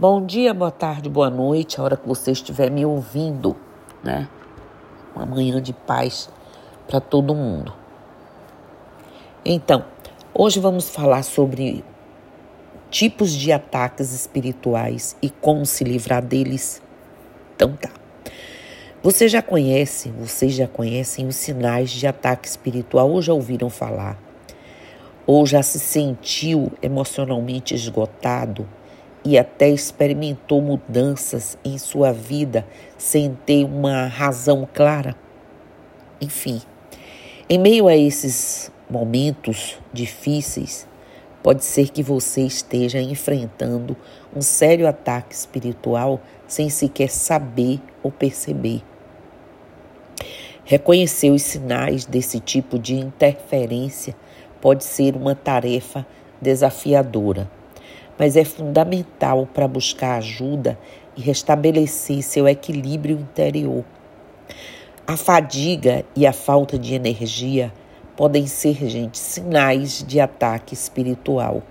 Bom dia, boa tarde, boa noite, a hora que você estiver me ouvindo, né? Uma manhã de paz para todo mundo. Então, hoje vamos falar sobre tipos de ataques espirituais e como se livrar deles. Então tá. Você já conhece, vocês já conhecem os sinais de ataque espiritual ou já ouviram falar? Ou já se sentiu emocionalmente esgotado? E até experimentou mudanças em sua vida sem ter uma razão clara. Enfim, em meio a esses momentos difíceis, pode ser que você esteja enfrentando um sério ataque espiritual sem sequer saber ou perceber. Reconhecer os sinais desse tipo de interferência pode ser uma tarefa desafiadora mas é fundamental para buscar ajuda e restabelecer seu equilíbrio interior. A fadiga e a falta de energia podem ser, gente, sinais de ataque espiritual,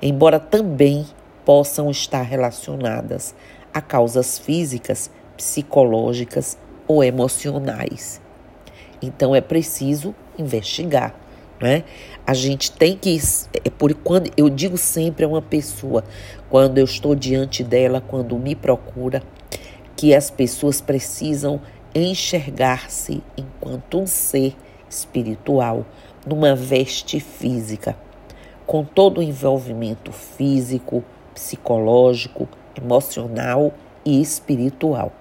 embora também possam estar relacionadas a causas físicas, psicológicas ou emocionais. Então é preciso investigar né? A gente tem que é por quando eu digo sempre a uma pessoa quando eu estou diante dela, quando me procura, que as pessoas precisam enxergar-se enquanto um ser espiritual numa veste física, com todo o envolvimento físico, psicológico, emocional e espiritual.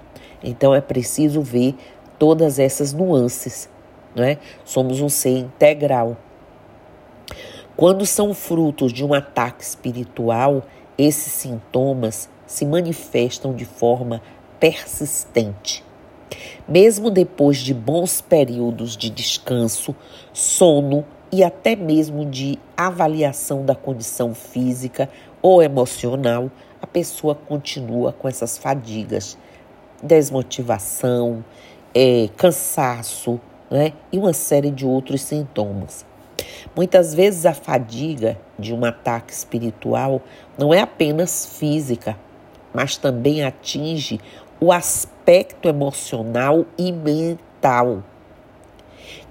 Então é preciso ver todas essas nuances, não é? Somos um ser integral. Quando são frutos de um ataque espiritual, esses sintomas se manifestam de forma persistente. Mesmo depois de bons períodos de descanso, sono e até mesmo de avaliação da condição física ou emocional, a pessoa continua com essas fadigas, desmotivação, é, cansaço né, e uma série de outros sintomas. Muitas vezes a fadiga de um ataque espiritual não é apenas física, mas também atinge o aspecto emocional e mental,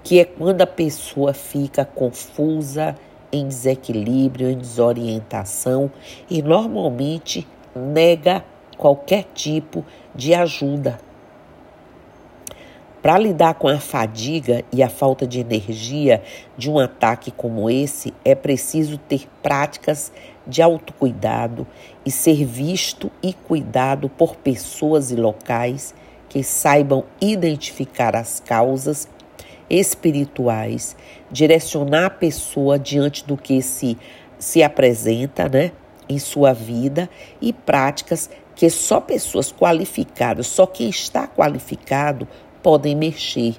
que é quando a pessoa fica confusa, em desequilíbrio, em desorientação e normalmente nega qualquer tipo de ajuda para lidar com a fadiga e a falta de energia de um ataque como esse, é preciso ter práticas de autocuidado e ser visto e cuidado por pessoas e locais que saibam identificar as causas espirituais, direcionar a pessoa diante do que se, se apresenta né, em sua vida e práticas que só pessoas qualificadas, só quem está qualificado podem mexer.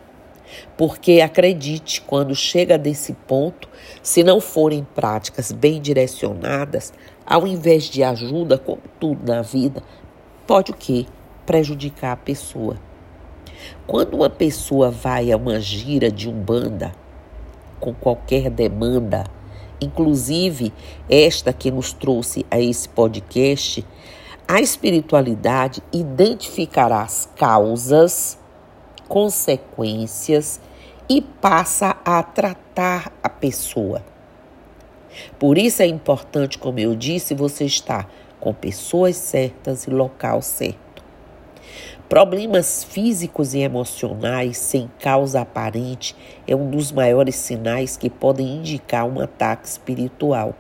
Porque acredite, quando chega desse ponto, se não forem práticas bem direcionadas, ao invés de ajuda, como tudo na vida, pode o quê? Prejudicar a pessoa. Quando uma pessoa vai a uma gira de umbanda com qualquer demanda, inclusive esta que nos trouxe a esse podcast, a espiritualidade identificará as causas consequências e passa a tratar a pessoa. Por isso é importante, como eu disse, você estar com pessoas certas e local certo. Problemas físicos e emocionais sem causa aparente é um dos maiores sinais que podem indicar um ataque espiritual.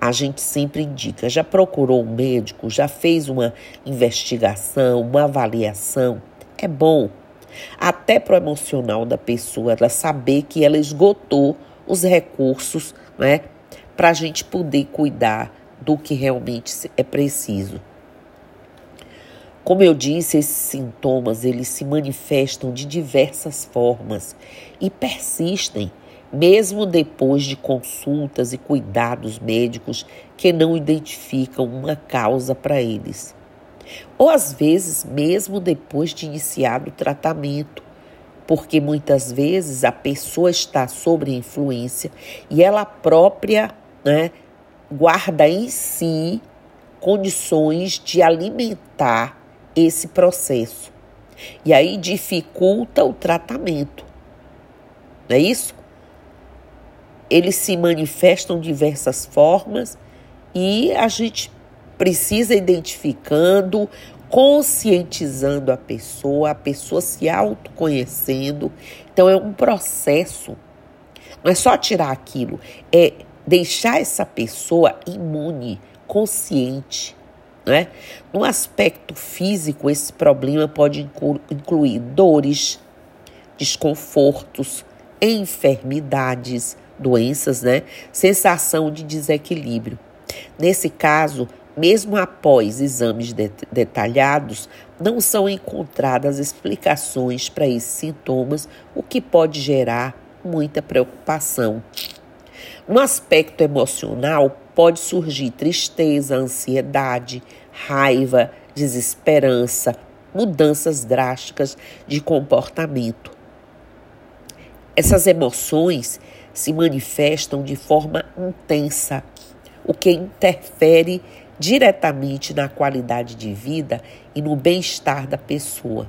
A gente sempre indica, já procurou um médico, já fez uma investigação, uma avaliação. É bom até para o emocional da pessoa, ela saber que ela esgotou os recursos, né, para a gente poder cuidar do que realmente é preciso. Como eu disse, esses sintomas eles se manifestam de diversas formas e persistem mesmo depois de consultas e cuidados médicos que não identificam uma causa para eles. Ou às vezes, mesmo depois de iniciado o tratamento, porque muitas vezes a pessoa está sob influência e ela própria né, guarda em si condições de alimentar esse processo. E aí dificulta o tratamento. Não é isso? Eles se manifestam de diversas formas e a gente precisa identificando, conscientizando a pessoa, a pessoa se autoconhecendo. Então é um processo. Não é só tirar aquilo, é deixar essa pessoa imune, consciente. Né? No aspecto físico, esse problema pode incluir dores, desconfortos, enfermidades, doenças, né? sensação de desequilíbrio. Nesse caso, mesmo após exames de detalhados, não são encontradas explicações para esses sintomas, o que pode gerar muita preocupação. No aspecto emocional, pode surgir tristeza, ansiedade, raiva, desesperança, mudanças drásticas de comportamento. Essas emoções se manifestam de forma intensa, o que interfere diretamente na qualidade de vida e no bem-estar da pessoa.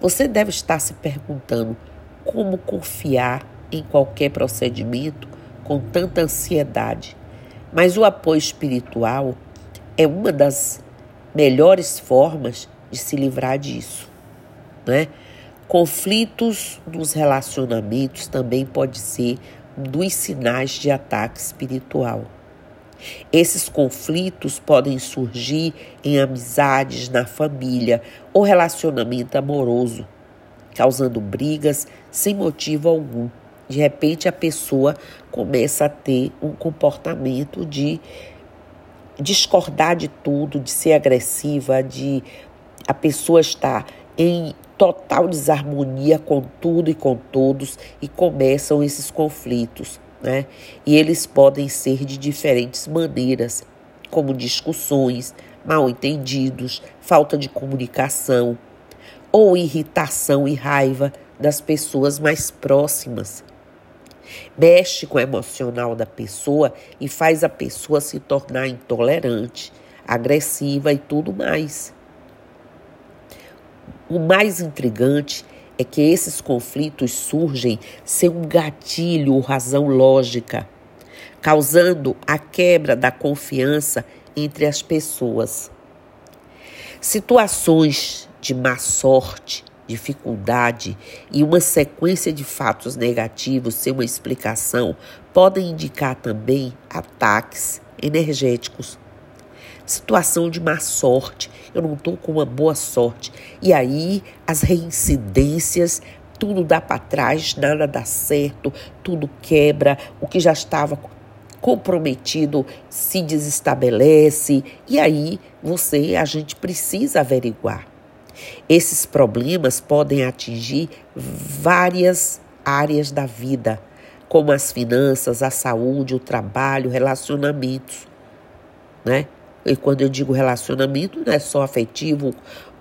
Você deve estar se perguntando como confiar em qualquer procedimento com tanta ansiedade. Mas o apoio espiritual é uma das melhores formas de se livrar disso, né? Conflitos nos relacionamentos também pode ser um dos sinais de ataque espiritual. Esses conflitos podem surgir em amizades, na família ou relacionamento amoroso, causando brigas sem motivo algum. De repente, a pessoa começa a ter um comportamento de discordar de tudo, de ser agressiva, de a pessoa estar em total desarmonia com tudo e com todos e começam esses conflitos, né? E eles podem ser de diferentes maneiras, como discussões, mal entendidos, falta de comunicação ou irritação e raiva das pessoas mais próximas mexe com o emocional da pessoa e faz a pessoa se tornar intolerante, agressiva e tudo mais. O mais intrigante é que esses conflitos surgem sem um gatilho ou razão lógica, causando a quebra da confiança entre as pessoas. Situações de má sorte dificuldade e uma sequência de fatos negativos sem uma explicação podem indicar também ataques energéticos. Situação de má sorte, eu não estou com uma boa sorte. E aí as reincidências, tudo dá para trás, nada dá certo, tudo quebra, o que já estava comprometido se desestabelece. E aí você, a gente precisa averiguar esses problemas podem atingir várias áreas da vida, como as finanças, a saúde, o trabalho, relacionamentos, né? E quando eu digo relacionamento, não é só afetivo,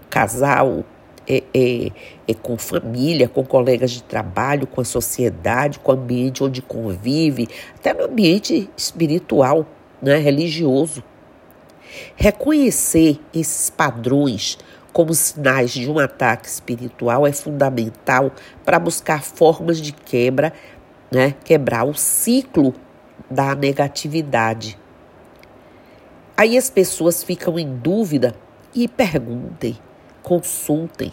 casal, é, é, é, com família, com colegas de trabalho, com a sociedade, com o ambiente onde convive, até no ambiente espiritual, né, religioso. Reconhecer esses padrões como sinais de um ataque espiritual é fundamental para buscar formas de quebra, né? quebrar o ciclo da negatividade. Aí as pessoas ficam em dúvida e perguntem, consultem.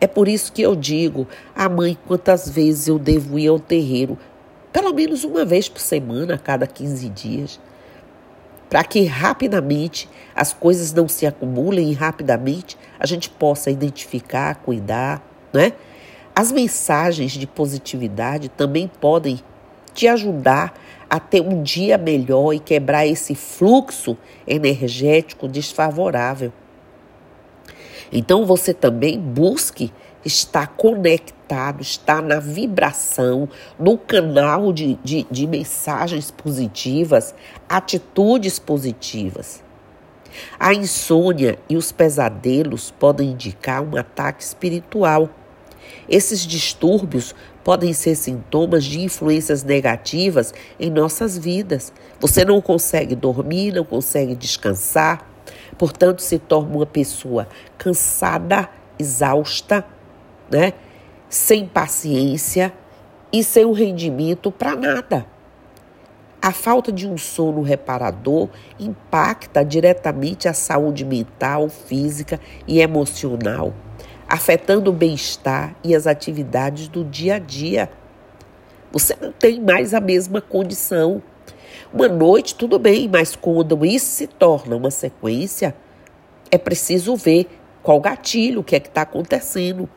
É por isso que eu digo, a ah, mãe, quantas vezes eu devo ir ao terreiro? Pelo menos uma vez por semana, a cada 15 dias para que rapidamente as coisas não se acumulem e rapidamente a gente possa identificar, cuidar, né? As mensagens de positividade também podem te ajudar a ter um dia melhor e quebrar esse fluxo energético desfavorável. Então você também busque estar conectado, estar na vibração, no canal de, de, de mensagens positivas, atitudes positivas. A insônia e os pesadelos podem indicar um ataque espiritual. Esses distúrbios podem ser sintomas de influências negativas em nossas vidas. Você não consegue dormir, não consegue descansar, portanto, se torna uma pessoa cansada, exausta, né? sem paciência e sem um rendimento para nada. A falta de um sono reparador impacta diretamente a saúde mental, física e emocional afetando o bem-estar e as atividades do dia a dia. Você não tem mais a mesma condição. Uma noite, tudo bem, mas quando isso se torna uma sequência, é preciso ver qual gatilho, o que é que está acontecendo.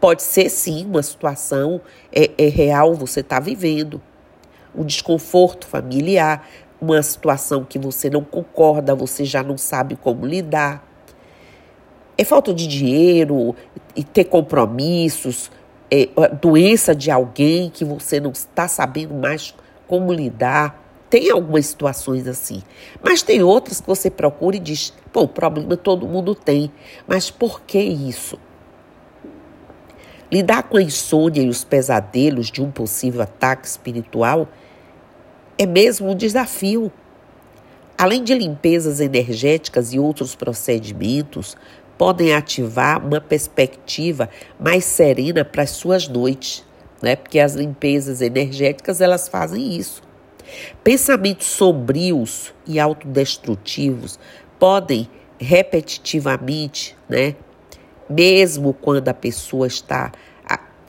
Pode ser sim uma situação é, é real, você está vivendo. Um desconforto familiar, uma situação que você não concorda, você já não sabe como lidar é falta de dinheiro e ter compromissos, é, doença de alguém que você não está sabendo mais como lidar. Tem algumas situações assim. Mas tem outras que você procura e diz: pô, o problema todo mundo tem. Mas por que isso? Lidar com a insônia e os pesadelos de um possível ataque espiritual é mesmo um desafio. Além de limpezas energéticas e outros procedimentos, podem ativar uma perspectiva mais serena para as suas noites, né? Porque as limpezas energéticas elas fazem isso. Pensamentos sombrios e autodestrutivos podem repetitivamente, né? Mesmo quando a pessoa está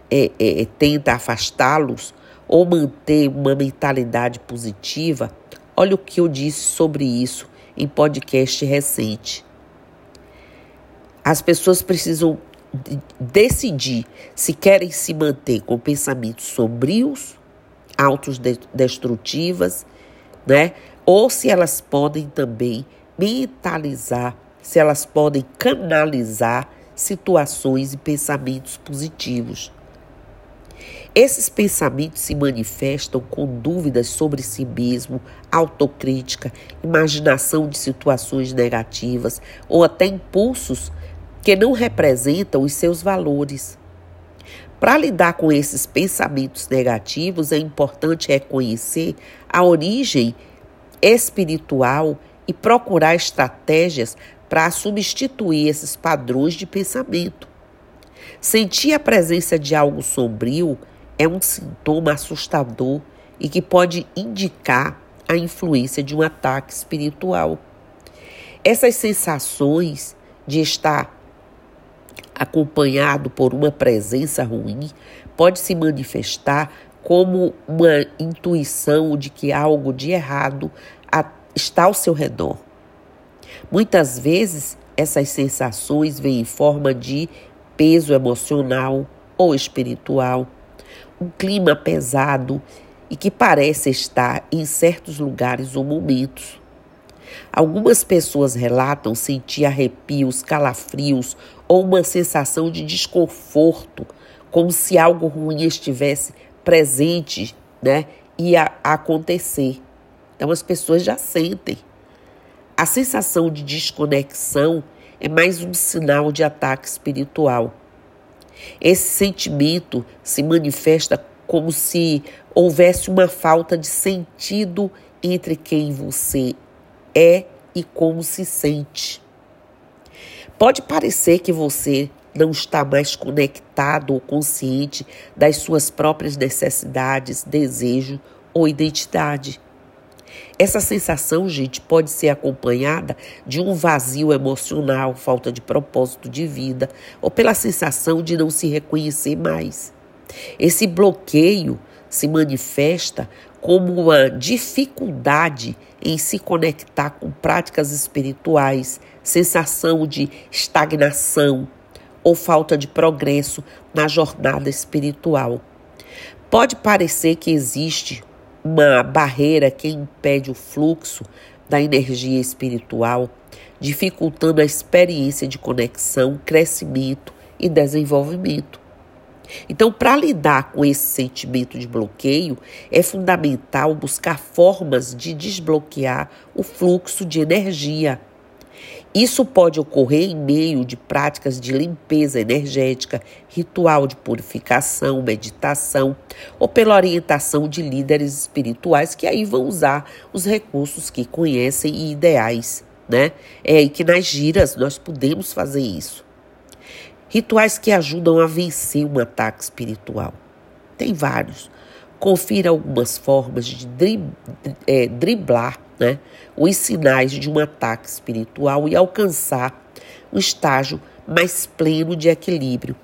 é, é, tenta afastá-los ou manter uma mentalidade positiva, olha o que eu disse sobre isso em podcast recente. As pessoas precisam decidir se querem se manter com pensamentos sombrios, autodestrutivas, né? Ou se elas podem também mentalizar, se elas podem canalizar situações e pensamentos positivos. Esses pensamentos se manifestam com dúvidas sobre si mesmo, autocrítica, imaginação de situações negativas ou até impulsos que não representam os seus valores. Para lidar com esses pensamentos negativos, é importante reconhecer a origem espiritual e procurar estratégias para substituir esses padrões de pensamento. Sentir a presença de algo sombrio é um sintoma assustador e que pode indicar a influência de um ataque espiritual. Essas sensações de estar acompanhado por uma presença ruim, pode se manifestar como uma intuição de que algo de errado está ao seu redor. Muitas vezes, essas sensações vêm em forma de peso emocional ou espiritual, um clima pesado e que parece estar em certos lugares ou momentos. Algumas pessoas relatam sentir arrepios, calafrios ou uma sensação de desconforto, como se algo ruim estivesse presente, né, e a, acontecer. Então as pessoas já sentem. A sensação de desconexão é mais um sinal de ataque espiritual. Esse sentimento se manifesta como se houvesse uma falta de sentido entre quem você é e como se sente. Pode parecer que você não está mais conectado ou consciente das suas próprias necessidades, desejo ou identidade. Essa sensação, gente, pode ser acompanhada de um vazio emocional, falta de propósito de vida ou pela sensação de não se reconhecer mais. Esse bloqueio se manifesta como uma dificuldade em se conectar com práticas espirituais, sensação de estagnação ou falta de progresso na jornada espiritual. Pode parecer que existe uma barreira que impede o fluxo da energia espiritual, dificultando a experiência de conexão, crescimento e desenvolvimento. Então, para lidar com esse sentimento de bloqueio, é fundamental buscar formas de desbloquear o fluxo de energia Isso pode ocorrer em meio de práticas de limpeza energética, ritual de purificação, meditação ou pela orientação de líderes espirituais que aí vão usar os recursos que conhecem e ideais, né? É e que nas giras nós podemos fazer isso. Rituais que ajudam a vencer um ataque espiritual. Tem vários. Confira algumas formas de é, driblar né, os sinais de um ataque espiritual e alcançar um estágio mais pleno de equilíbrio.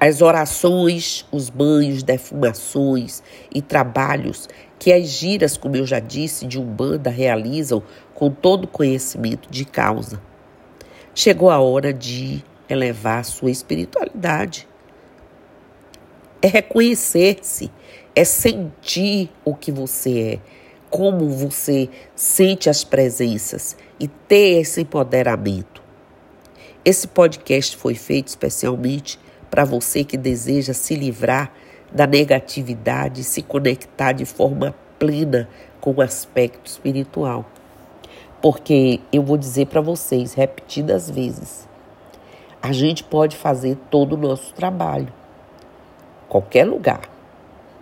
As orações, os banhos, defumações e trabalhos que as giras, como eu já disse, de Umbanda realizam com todo conhecimento de causa. Chegou a hora de elevar a sua espiritualidade. É reconhecer-se, é sentir o que você é, como você sente as presenças e ter esse empoderamento. Esse podcast foi feito especialmente para você que deseja se livrar da negatividade e se conectar de forma plena com o aspecto espiritual. Porque eu vou dizer para vocês repetidas vezes, a gente pode fazer todo o nosso trabalho, qualquer lugar,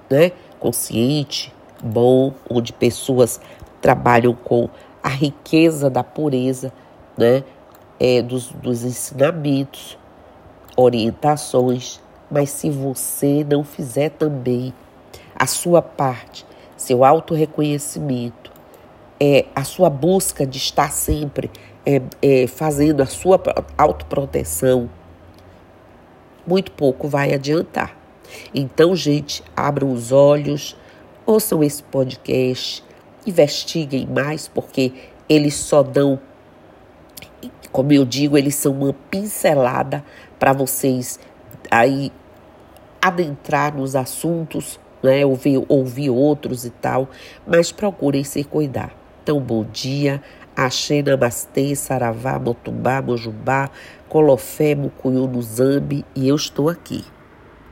né? Consciente, bom, onde pessoas trabalham com a riqueza da pureza, né? É, dos, dos ensinamentos, orientações, mas se você não fizer também a sua parte, seu autorreconhecimento, é, a sua busca de estar sempre é, é, fazendo a sua autoproteção, muito pouco vai adiantar. Então, gente, abram os olhos, ouçam esse podcast, investiguem mais, porque eles só dão, como eu digo, eles são uma pincelada para vocês aí adentrar nos assuntos, né, ouvir, ouvir outros e tal, mas procurem se cuidar. Então, bom dia, Axê, Namastê, Saravá, Motumbá, Mojubá, Colofé, Mucuyu, Nuzambi, e eu estou aqui.